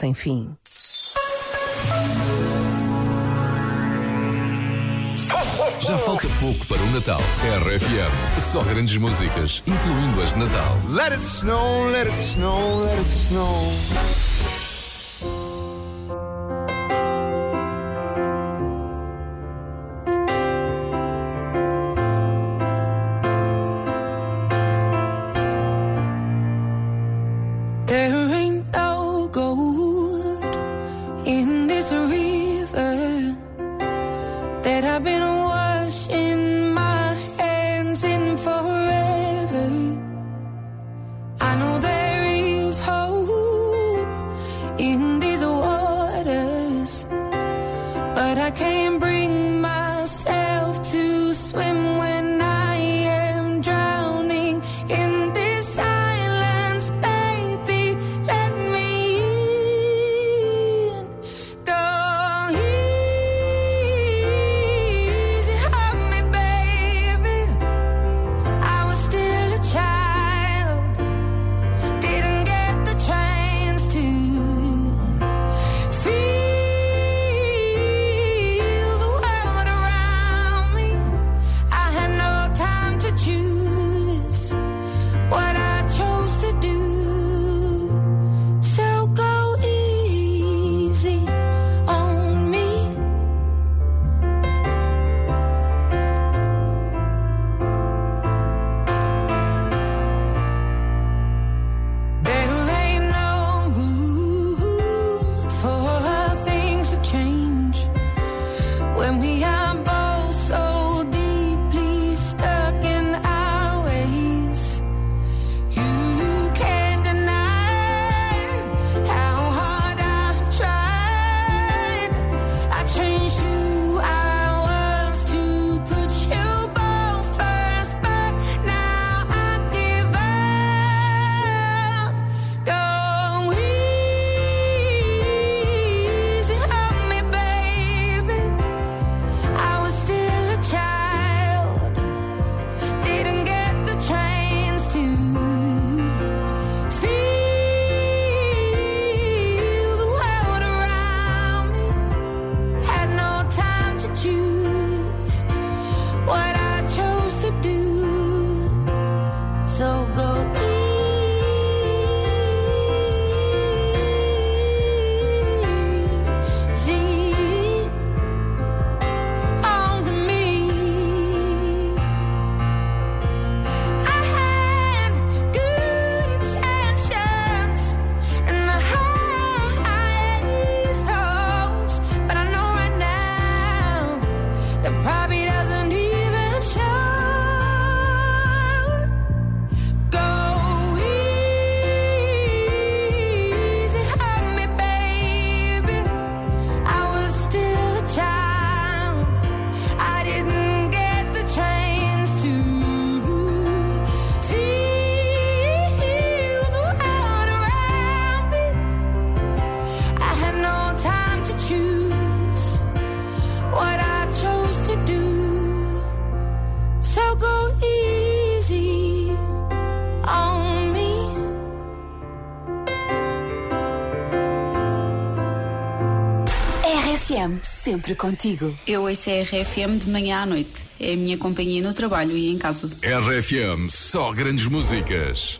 sem fim. Já falta pouco para o Natal. RFM, só grandes músicas, incluindo as de Natal. Let it snow, let it snow, let it snow. There ain't no but I can't bring so good. RFM, sempre contigo. Eu ouço a RFM de manhã à noite. É a minha companhia no trabalho e em casa. RFM, só grandes músicas.